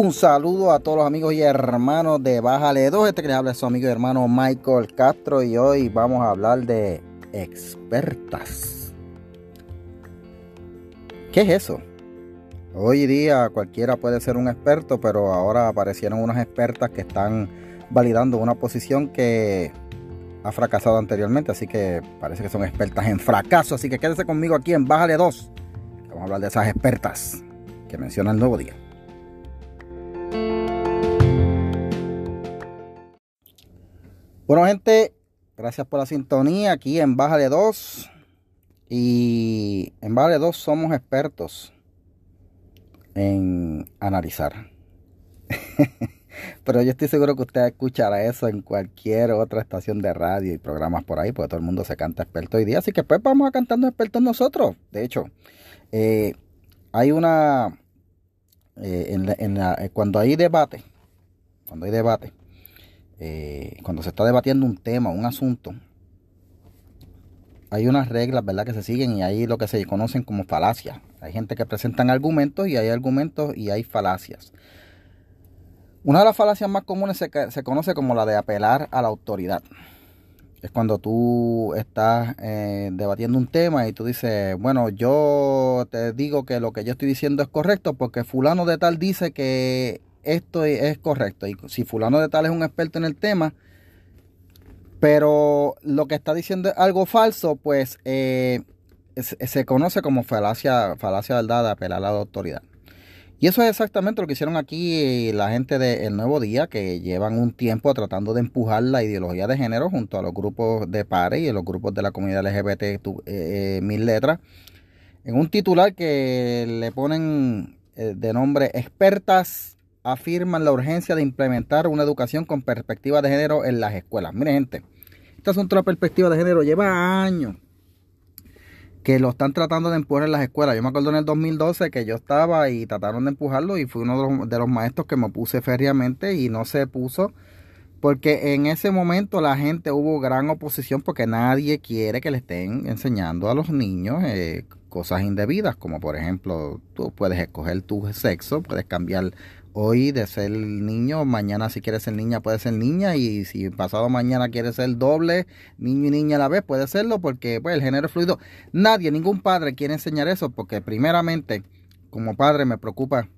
Un saludo a todos los amigos y hermanos de Bájale 2. Este que les habla es su amigo y hermano Michael Castro y hoy vamos a hablar de expertas. ¿Qué es eso? Hoy día cualquiera puede ser un experto, pero ahora aparecieron unas expertas que están validando una posición que ha fracasado anteriormente, así que parece que son expertas en fracaso. Así que quédese conmigo aquí en Bájale 2. Vamos a hablar de esas expertas que menciona el nuevo día. Bueno, gente, gracias por la sintonía aquí en Bájale 2. Y en Bájale 2 somos expertos en analizar. Pero yo estoy seguro que usted escuchará eso en cualquier otra estación de radio y programas por ahí, porque todo el mundo se canta experto hoy día. Así que pues vamos a cantando expertos nosotros. De hecho, eh, hay una... Eh, en eh, cuando hay debate, cuando hay debate, eh, cuando se está debatiendo un tema, un asunto, hay unas reglas, ¿verdad?, que se siguen y hay lo que se conocen como falacias. Hay gente que presentan argumentos y hay argumentos y hay falacias. Una de las falacias más comunes se, conoce como la de apelar a la autoridad. Es cuando tú estás eh, debatiendo un tema y tú dices, bueno, yo te digo que lo que yo estoy diciendo es correcto porque fulano de tal dice que esto es correcto. Y si fulano de tal es un experto en el tema, pero lo que está diciendo es algo falso, pues eh, se conoce como falacia, falacia verdad de apelar a la autoridad. Y eso es exactamente lo que hicieron aquí la gente del Nuevo Día, que llevan un tiempo tratando de empujar la ideología de género junto a los grupos de pares y los grupos de la comunidad LGBT eh, eh, Mil Letras, en un titular que le ponen de nombre Expertas afirman la urgencia de implementar una educación con perspectiva de género en las escuelas. Mire gente, este asunto de la perspectiva de género lleva años que lo están tratando de empujar en las escuelas. Yo me acuerdo en el 2012 que yo estaba y trataron de empujarlo y fui uno de los, maestros que me puse feriamente y no se puso porque en ese momento la gente hubo gran oposición porque nadie quiere que le estén enseñando a los niños eh, cosas indebidas, como por ejemplo, tú puedes escoger tu sexo, puedes cambiar hoy de ser niño, mañana si quieres ser niña puede ser niña y si pasado mañana quieres ser doble, niño y niña a la vez, puede serlo porque pues el género es fluido. Nadie, ningún padre quiere enseñar eso porque primeramente como padre me preocupa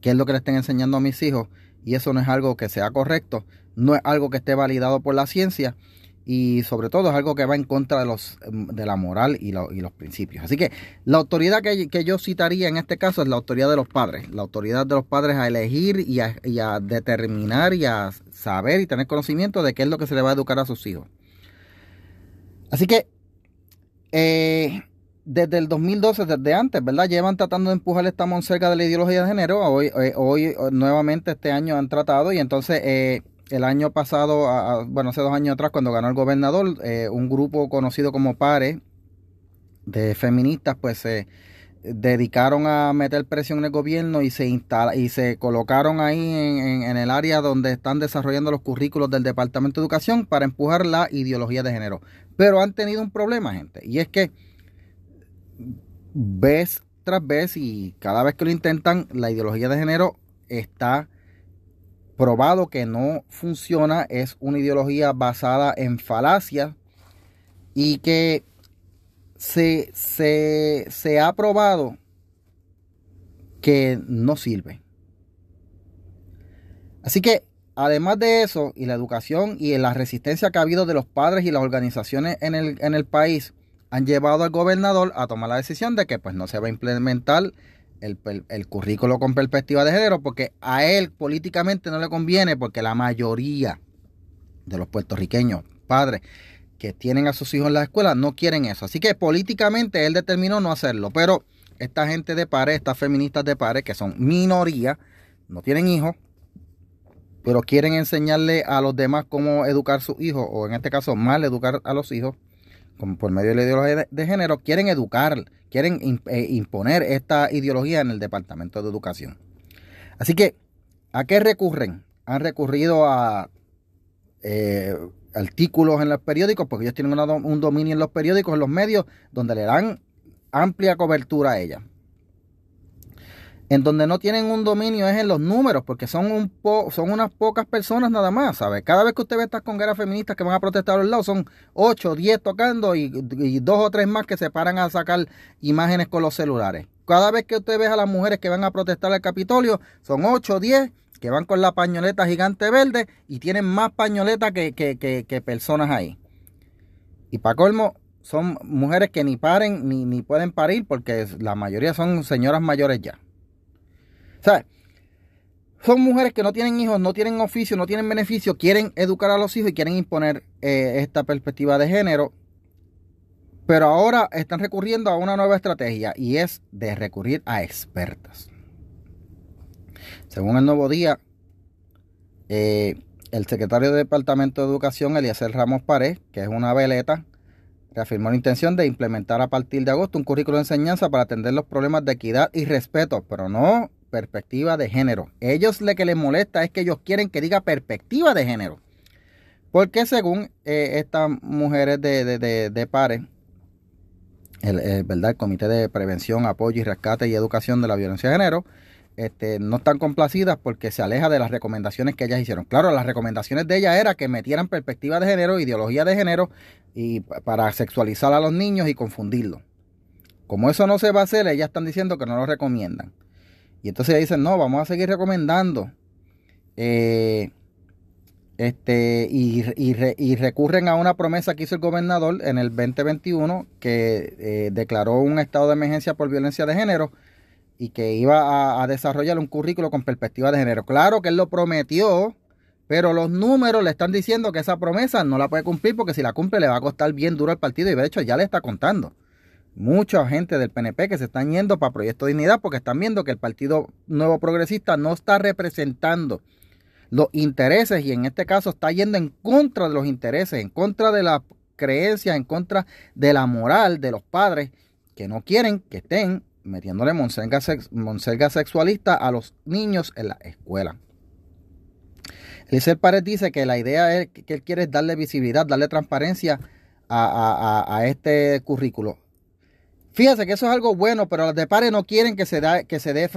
qué es lo que le estén enseñando a mis hijos y eso no es algo que sea correcto, no es algo que esté validado por la ciencia y sobre todo es algo que va en contra de los em, de la moral y, los principios. Así que la autoridad que, yo citaría en este caso es la autoridad de los padres, la autoridad de los padres a elegir y a, determinar y a saber y tener conocimiento de qué es lo que se le va a educar a sus hijos. Así que eh, desde el 2012, desde antes, ¿verdad? Llevan tratando de empujar esta monserga de la ideología de género. Hoy, hoy, eh, hoy nuevamente este año han tratado y entonces... Eh, el año pasado, bueno, hace dos años atrás, cuando ganó el gobernador, eh, un grupo conocido como PARE de feministas, pues se dedicaron a meter presión en el gobierno y se instala, y se colocaron ahí en, el área donde están desarrollando los currículos del Departamento de Educación para empujar la ideología de género. Pero han tenido un problema, gente, y es que vez tras vez y cada vez que lo intentan, la ideología de género está probado que no funciona, es una ideología basada en falacias y que se, se, ha probado que no sirve. Así que, además de eso, y la educación y la resistencia que ha habido de los padres y las organizaciones en el, en el país, han llevado al gobernador a tomar la decisión de que pues no se va a implementar el, currículo con perspectiva de género porque a él políticamente no le conviene porque la mayoría de los puertorriqueños padres que tienen a sus hijos en la escuela no quieren eso. Así que políticamente él determinó no hacerlo. Pero esta gente de pares, estas feministas de pares, que son minoría, no tienen hijos, pero quieren enseñarle a los demás cómo educar a sus hijos, o en este caso mal educar a los hijos, como por medio de la ideología de, género, quieren educar, quieren eh, imponer esta ideología en el Departamento de Educación. Así que, ¿a qué recurren? Han recurrido a eh, artículos en los periódicos, porque ellos tienen un dominio en los periódicos, en los medios, donde le dan amplia cobertura a ella. En donde no tienen un dominio es en los números, porque son, un po son unas pocas personas nada más, ¿sabes? Cada vez que usted ve estas congueras feministas que van a protestar a los lados, son 8, 10 tocando y, dos o tres más que se paran a sacar imágenes con los celulares. Cada vez que usted ve a las mujeres que van a protestar al Capitolio, son 8, 10 que van con la pañoleta gigante verde y tienen más pañoletas que, que, personas ahí. Y para colmo, son mujeres que ni paren ni, ni pueden parir porque la mayoría son señoras mayores ya. ¿Sabes? Son mujeres que no tienen hijos, no tienen oficio, no tienen beneficio, quieren educar a los hijos y quieren imponer eh, esta perspectiva de género. Pero ahora están recurriendo a una nueva estrategia y es de recurrir a expertas. Según el Nuevo Día, eh, el secretario de Departamento de Educación, Eliezer Ramos Pared, que es una veleta, reafirmó la intención de implementar a partir de agosto un currículo de enseñanza para atender los problemas de equidad y respeto, pero no perspectiva de género. Ellos lo que les molesta es que ellos quieren que diga perspectiva de género. Porque según eh, estas mujeres de, de, pares, el, eh, ¿verdad? el Comité de Prevención, Apoyo y Rescate y Educación de la Violencia de Género, este, no están complacidas porque se aleja de las recomendaciones que ellas hicieron. Claro, las recomendaciones de ellas era que metieran perspectiva de género, ideología de género y para sexualizar a los niños y confundirlos. Como eso no se va a hacer, ellas están diciendo que no lo recomiendan. Y entonces dicen, no, vamos a seguir recomendando. Eh, este, y, recurren a una promesa que hizo el gobernador en el 2021 que eh, declaró un estado de emergencia por violencia de género y que iba a, desarrollar un currículo con perspectiva de género. Claro que él lo prometió, pero los números le están diciendo que esa promesa no la puede cumplir porque si la cumple le va a costar bien duro al partido y de hecho ya le está contando mucha gente del PNP que se están yendo para Proyecto Dignidad porque están viendo que el Partido Nuevo Progresista no está representando los intereses y en este caso está yendo en contra de los intereses, en contra de las creencias, en contra de la moral de los padres que no quieren que estén metiéndole monserga, sexualista a los niños en la escuela. Eliezer Pared dice que la idea es que él quiere darle visibilidad, darle transparencia a este currículo. Fíjense que eso es algo bueno, pero los de pares no quieren que se, da, que se dé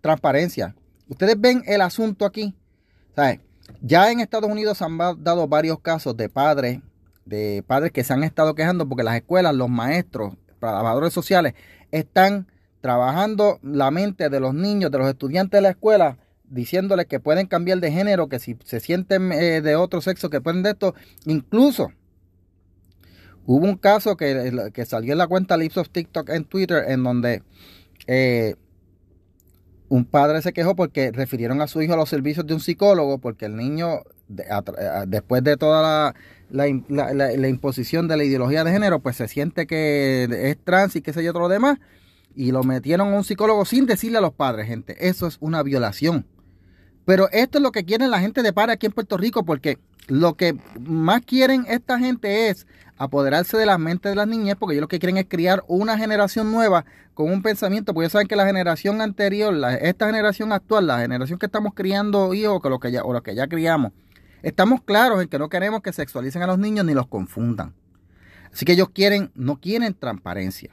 transparencia. Ustedes ven el asunto aquí. Ya en Estados Unidos se han dado varios casos de padres, de padres que se han estado quejando porque las escuelas, los maestros, trabajadores sociales, están trabajando la mente de los niños, de los estudiantes de la escuela, diciéndoles que pueden cambiar de género, que si se sienten eh, de otro sexo, que pueden de esto, incluso Hubo un caso que, salió en la cuenta Lips of TikTok en Twitter en donde eh, un padre se quejó porque refirieron a su hijo a los servicios de un psicólogo porque el niño, después de toda la, la, imposición de la ideología de género, pues se siente que es trans y qué sé yo, todo lo demás, y lo metieron a un psicólogo sin decirle a los padres, gente, eso es una violación. Pero esto es lo que quieren la gente de para aquí en Puerto Rico porque lo que más quieren esta gente es apoderarse de las mentes de las niñas, porque ellos lo que quieren es criar una generación nueva con un pensamiento, porque ellos saben que la generación anterior, esta generación actual, la generación que estamos criando hijos, que que ya, o los que ya criamos, estamos claros en que no queremos que sexualicen a los niños ni los confundan. Así que ellos quieren, no quieren transparencia.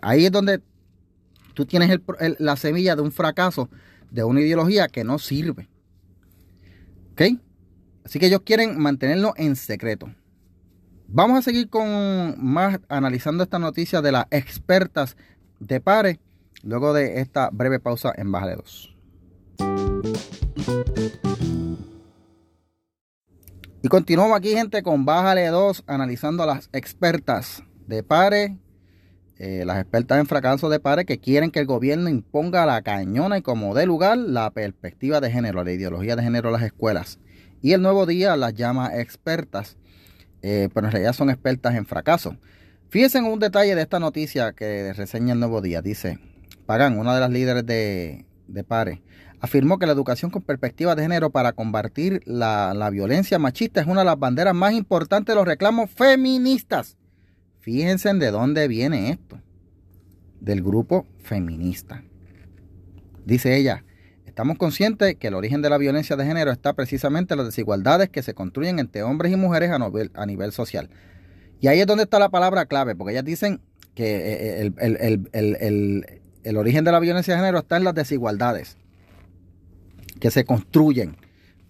ahí es donde tú tienes la semilla de un fracaso, de una ideología que no sirve. ¿Ok? Así que ellos quieren mantenerlo en secreto. Vamos a seguir con más analizando esta noticia de las expertas de pares luego de esta breve pausa en Bájale 2. Y continuamos aquí, gente, con Bájale 2, analizando a las expertas de pares, eh, las expertas en fracaso de pares que quieren que el gobierno imponga la cañona y como dé lugar la perspectiva de género, la ideología de género en las escuelas. Y el nuevo día las llama expertas eh, pero en realidad son expertas en fracaso. Fíjense en un detalle de esta noticia que reseña el Nuevo Día. Dice, Pagan, una de las líderes de, de PARE, afirmó que la educación con perspectiva de género para combatir la, la violencia machista es una de las banderas más importantes de los reclamos feministas. Fíjense de dónde viene esto. Del grupo feminista. Dice ella, Estamos conscientes que el origen de la violencia de género está precisamente en las desigualdades que se construyen entre hombres y mujeres a nivel, a nivel social. Y ahí es donde está la palabra clave, porque ellas dicen que eh, el origen de la violencia de género está en las desigualdades que se construyen.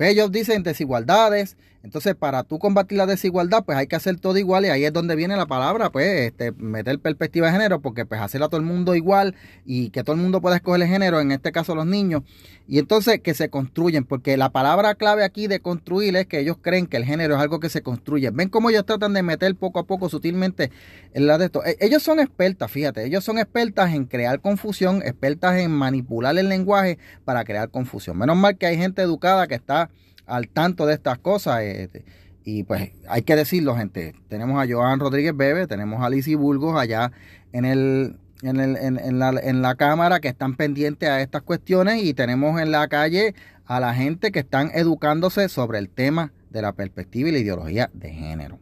Ellos dicen desigualdades, entonces, para tú combatir la desigualdad, pues hay que hacer todo igual y ahí es donde viene la palabra, pues, este, meter perspectiva de género, porque pues hacer a todo el mundo igual y que todo el mundo pueda escoger el género, en este caso los niños, y entonces que se construyen, porque la palabra clave aquí de construir es que ellos creen que el género es algo que se construye. Ven cómo ellos tratan de meter poco a poco sutilmente en la de esto. E, ellos son expertas, fíjate, ellos son expertas en crear confusión, expertas en manipular el lenguaje para crear confusión. Menos mal que hay gente educada que está al tanto de estas cosas. Este, y pues hay que decirlo, gente. Tenemos a Joan Rodríguez Bebe, tenemos a Lizzie Burgos allá en el, en, el, en, la, en la cámara que están pendientes a estas cuestiones y tenemos en la calle a la gente que están educándose sobre el tema de la perspectiva y la ideología de género.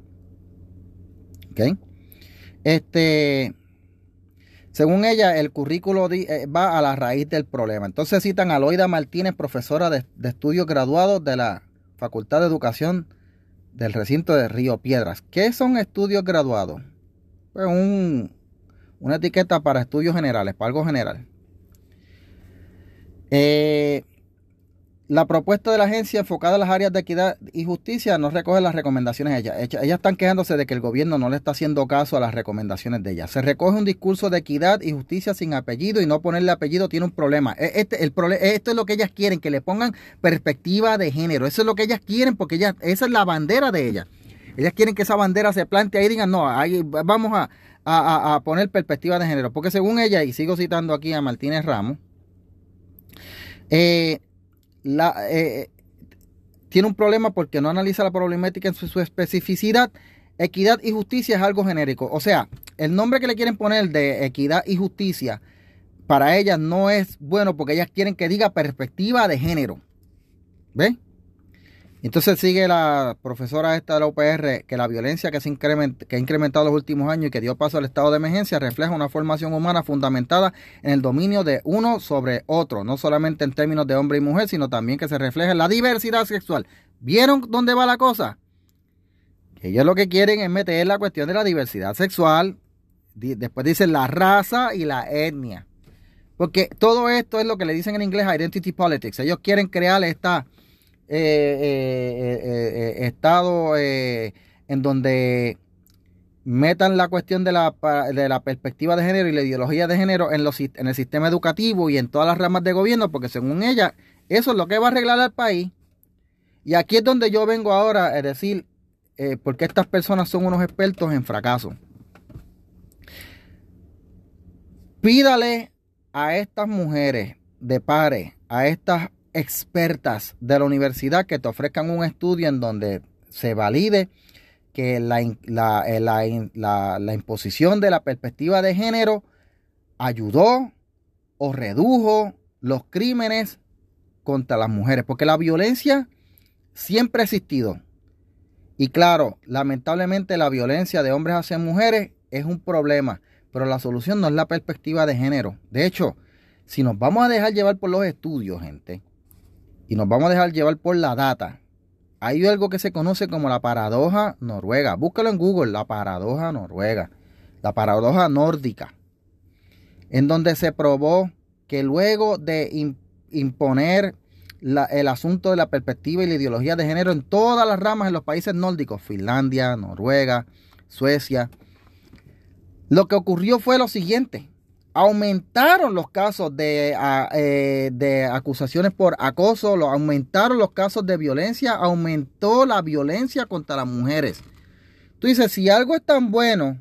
¿Ok? Este, según ella, el currículo eh, va a la raíz del problema. Entonces citan a Loida Martínez, profesora de, estudios graduados de la Facultad de Educación del recinto de Río Piedras. ¿Qué son estudios graduados? Pues una etiqueta para estudios generales, para algo general. Eh, la propuesta de la agencia enfocada en las áreas de equidad y justicia no recoge las recomendaciones de ella. Ellas están quejándose de que el gobierno no le está haciendo caso a las recomendaciones de ella. Se recoge un discurso de equidad y justicia sin apellido y no ponerle apellido tiene un problema. E, este, el esto es lo que ellas quieren, que le pongan perspectiva de género. Eso es lo que ellas quieren porque ellas, esa es la bandera de ellas. Ellas quieren que esa bandera se plante ahí y digan, no, ahí vamos a, a poner perspectiva de género. Porque según ella, y sigo citando aquí a Martínez Ramos, eh, la, eh, tiene un problema porque no analiza la problemática en su, especificidad. Equidad y justicia es algo genérico. O sea, el nombre que le quieren poner de equidad y justicia para ellas no es bueno porque ellas quieren que diga perspectiva de género. ¿Ven? Entonces sigue la profesora esta de la UPR que la violencia que, se que ha incrementado en los últimos años y que dio paso al estado de emergencia refleja una formación humana fundamentada en el dominio de uno sobre otro, no solamente en términos de hombre y mujer, sino también que se refleja en la diversidad sexual. ¿Vieron dónde va la cosa? ellos lo que quieren es meter la cuestión de la diversidad sexual, después dicen la raza y la etnia. Porque todo esto es lo que le dicen en inglés identity politics. Ellos quieren crear esta eh, eh, eh, estado en donde metan la cuestión de la, de la, perspectiva de género y la ideología de género en, los, en el sistema educativo y en todas las ramas de gobierno, porque según ella, eso es lo que va a arreglar al país. Y aquí es donde yo vengo ahora a decir, porque estas personas son unos expertos en fracaso. Pídale a estas mujeres de pares, a estas expertas de la universidad que te ofrezcan un estudio en donde se valide que la, la, eh, la, la, imposición de la perspectiva de género ayudó o redujo los crímenes contra las mujeres, porque la violencia siempre ha existido. Y claro, lamentablemente la violencia de hombres hacia mujeres es un problema, pero la solución no es la perspectiva de género. De hecho, si nos vamos a dejar llevar por los estudios, gente, y nos vamos a dejar llevar por la data. Hay algo que se conoce como la paradoja noruega. Búscalo en Google, la paradoja noruega, la paradoja nórdica, en donde se probó que luego de imponer el asunto de la perspectiva y la ideología de género en todas las ramas en los países nórdicos, Finlandia, Noruega, Suecia, lo que ocurrió fue lo siguiente aumentaron los casos de, eh, de, acusaciones por acoso, aumentaron los casos de violencia, aumentó la violencia contra las mujeres. Tú dices, si algo es tan bueno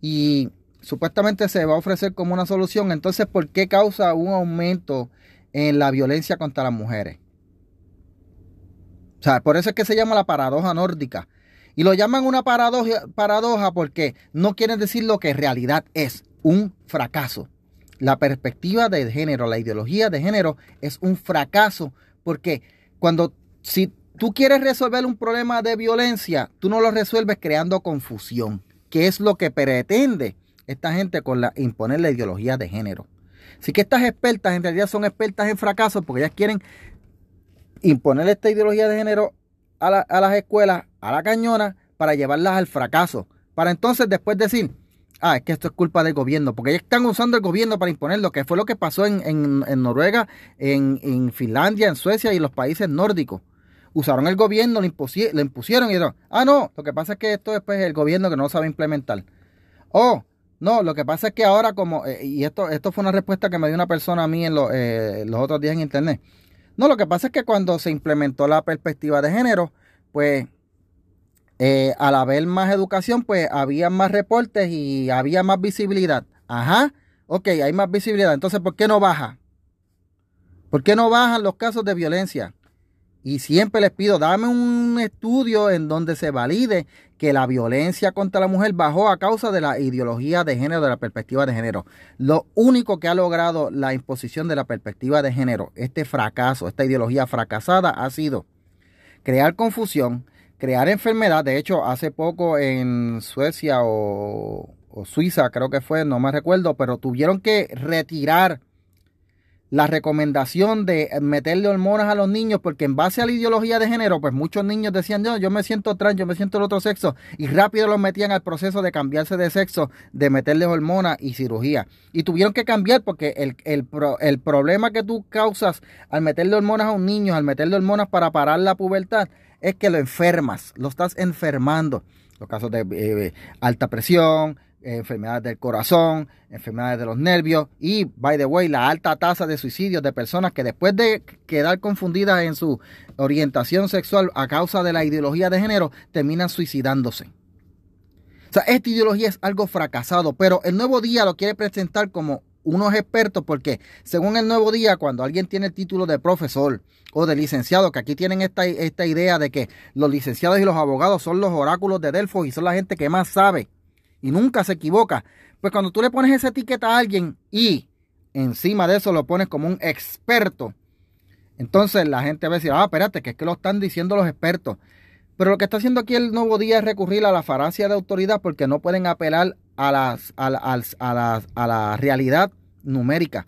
y supuestamente se va a ofrecer como una solución, entonces ¿por qué causa un aumento en la violencia contra las mujeres? O sea, por eso es que se llama la paradoja nórdica. Y lo llaman una paradoja, porque no quieren decir lo que realidad es un fracaso. La perspectiva de género, la ideología de género es un fracaso porque cuando si tú quieres resolver un problema de violencia, tú no lo resuelves creando confusión, que es lo que pretende esta gente con la imponer la ideología de género. Así que estas expertas en realidad son expertas en fracaso porque ellas quieren imponer esta ideología de género a, a las escuelas, a la cañona, para llevarlas al fracaso. Para entonces después decir, ah, es que esto es culpa del gobierno, porque ellos están usando el gobierno para imponer lo que fue lo que pasó en, en, Noruega, en, en, Finlandia, en Suecia y en los países nórdicos. Usaron el gobierno, le, impusieron y dijeron, ah, no, lo que pasa es que esto es pues, el gobierno que no sabe implementar. Oh, no, lo que pasa es que ahora como, eh, y esto, esto fue una respuesta que me dio una persona a mí en eh, los otros días en internet. No, lo que pasa es que cuando se implementó la perspectiva de género, pues eh, al haber más educación, pues había más reportes y había más visibilidad. Ajá, ok, hay más visibilidad. Entonces, ¿por qué no baja? ¿Por qué no bajan los casos de violencia? Y siempre les pido, dame un estudio en donde se valide que la violencia contra la mujer bajó a causa de la ideología de género, de la perspectiva de género. Lo único que ha logrado la imposición de la perspectiva de género, este fracaso, esta ideología fracasada, ha sido crear confusión, crear enfermedad. De hecho, hace poco en Suecia o, Suiza, creo que fue, no me recuerdo, pero tuvieron que retirar la recomendación de meterle hormonas a los niños porque en base a la ideología de género, pues muchos niños decían, yo, me siento trans, yo me siento el otro sexo y rápido los metían al proceso de cambiarse de sexo, de meterle hormonas y cirugía. Y tuvieron que cambiar porque el, el, el problema que tú causas al meterle hormonas a un niño, al meterle hormonas para parar la pubertad, es que lo enfermas, lo estás enfermando. Los casos de eh, alta presión, enfermedades del corazón, enfermedades de los nervios y, by the way, la alta tasa de suicidios de personas que después de quedar confundidas en su orientación sexual a causa de la ideología de género, terminan suicidándose. O sea, esta ideología es algo fracasado, pero el nuevo día lo quiere presentar como unos expertos, porque según el nuevo día, cuando alguien tiene el título de profesor o de licenciado, que aquí tienen esta, esta idea de que los licenciados y los abogados son los oráculos de Delfos y son la gente que más sabe y nunca se equivoca, pues cuando tú le pones esa etiqueta a alguien y encima de eso lo pones como un experto, entonces la gente va a decir, ah, espérate, que es que lo están diciendo los expertos. Pero lo que está haciendo aquí el nuevo día es recurrir a la faracia de autoridad porque no pueden apelar a, a, a la realidad numérica.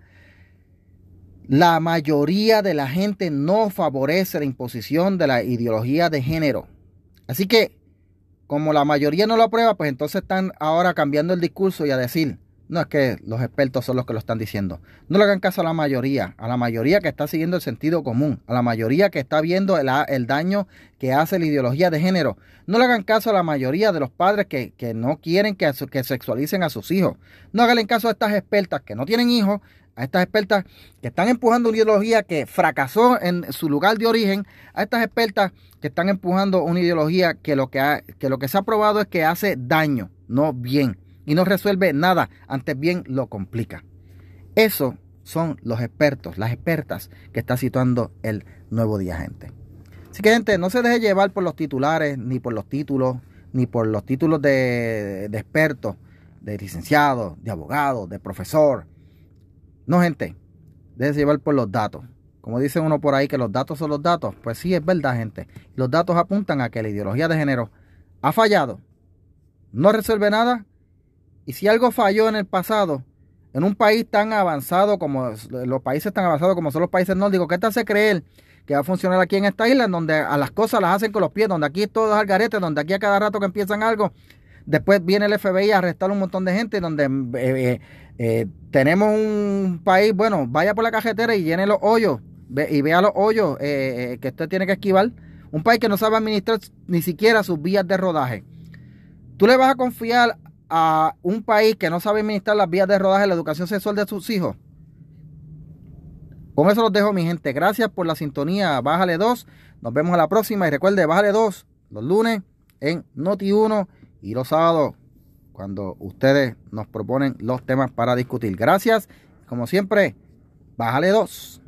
La mayoría de la gente no favorece la imposición de la ideología de género. Así que, como la mayoría no lo aprueba, pues entonces están ahora cambiando el discurso y a decir, no es que los expertos son los que lo están diciendo. No le hagan caso a la mayoría, a la mayoría que está siguiendo el sentido común, a la mayoría que está viendo el, daño que hace la ideología de género. No le hagan caso a la mayoría de los padres que, no quieren que, que sexualicen a sus hijos. No hagan caso a estas expertas que no tienen hijos, a estas expertas que están empujando una ideología que fracasó en su lugar de origen, a estas expertas que están empujando una ideología que lo que, que, lo que se ha probado es que hace daño, no bien y no resuelve nada, antes bien lo complica. Eso son los expertos, las expertas que está situando el nuevo día, gente. Así que, gente, no se deje llevar por los titulares, ni por los títulos, ni por los títulos de, de expertos, de licenciado, de abogado, de profesor. No, gente, déjese llevar por los datos. Como dice uno por ahí que los datos son los datos, pues sí es verdad, gente. Los datos apuntan a que la ideología de género ha fallado, no resuelve nada y si algo falló en el pasado, en un país tan avanzado como los países tan avanzados como son los países nórdicos, ¿qué te hace creer que va a funcionar aquí en esta isla, en donde a las cosas las hacen con los pies, donde aquí todo es al garete, donde aquí a cada rato que empiezan algo, después viene el FBI a arrestar un montón de gente, donde eh, eh, eh, tenemos un país, bueno, vaya por la cajetera y llene los hoyos, y vea los hoyos que usted tiene que esquivar. Un país que no sabe administrar ni siquiera sus vías de rodaje. Tú le vas a confiar a un país que no sabe administrar las vías de rodaje la educación sexual de sus hijos. Con eso los dejo, mi gente. Gracias por la sintonía. Bájale 2. Nos vemos a la próxima. Y recuerde, bájale 2 los lunes en Noti 1 y los sábados cuando ustedes nos proponen los temas para discutir. Gracias. Como siempre, bájale 2.